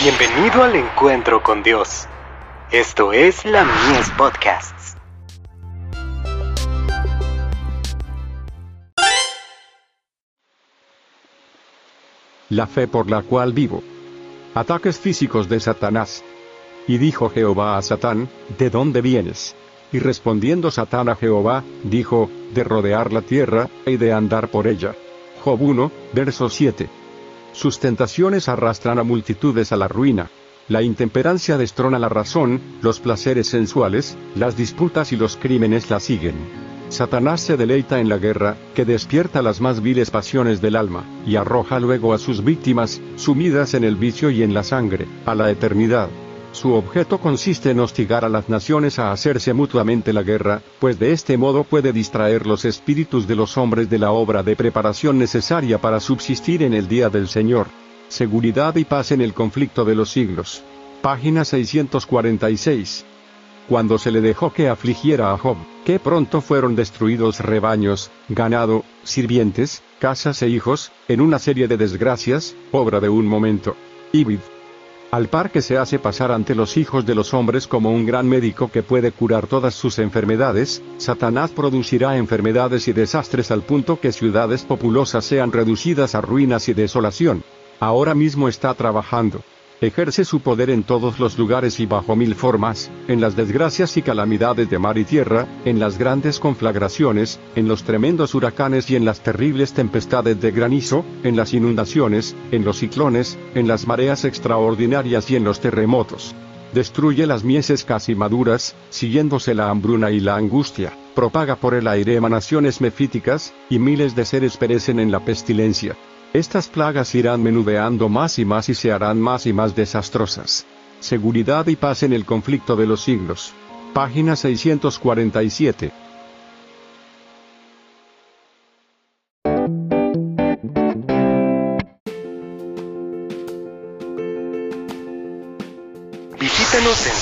Bienvenido al encuentro con Dios. Esto es la Mies Podcasts. La fe por la cual vivo. Ataques físicos de Satanás. Y dijo Jehová a Satán, ¿de dónde vienes? Y respondiendo Satán a Jehová, dijo, de rodear la tierra, y de andar por ella. Job 1, verso 7. Sus tentaciones arrastran a multitudes a la ruina. La intemperancia destrona la razón, los placeres sensuales, las disputas y los crímenes la siguen. Satanás se deleita en la guerra, que despierta las más viles pasiones del alma, y arroja luego a sus víctimas, sumidas en el vicio y en la sangre, a la eternidad. Su objeto consiste en hostigar a las naciones a hacerse mutuamente la guerra, pues de este modo puede distraer los espíritus de los hombres de la obra de preparación necesaria para subsistir en el día del Señor. Seguridad y paz en el conflicto de los siglos. Página 646 cuando se le dejó que afligiera a Job, que pronto fueron destruidos rebaños, ganado, sirvientes, casas e hijos, en una serie de desgracias, obra de un momento. Ibid. Al par que se hace pasar ante los hijos de los hombres como un gran médico que puede curar todas sus enfermedades, Satanás producirá enfermedades y desastres al punto que ciudades populosas sean reducidas a ruinas y desolación. Ahora mismo está trabajando. Ejerce su poder en todos los lugares y bajo mil formas, en las desgracias y calamidades de mar y tierra, en las grandes conflagraciones, en los tremendos huracanes y en las terribles tempestades de granizo, en las inundaciones, en los ciclones, en las mareas extraordinarias y en los terremotos. Destruye las mieses casi maduras, siguiéndose la hambruna y la angustia, propaga por el aire emanaciones mefíticas, y miles de seres perecen en la pestilencia. Estas plagas irán menudeando más y más y se harán más y más desastrosas. Seguridad y paz en el conflicto de los siglos. Página 647. Visítanos en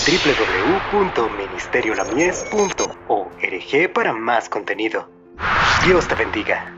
www.ministeriolamies.org para más contenido. Dios te bendiga.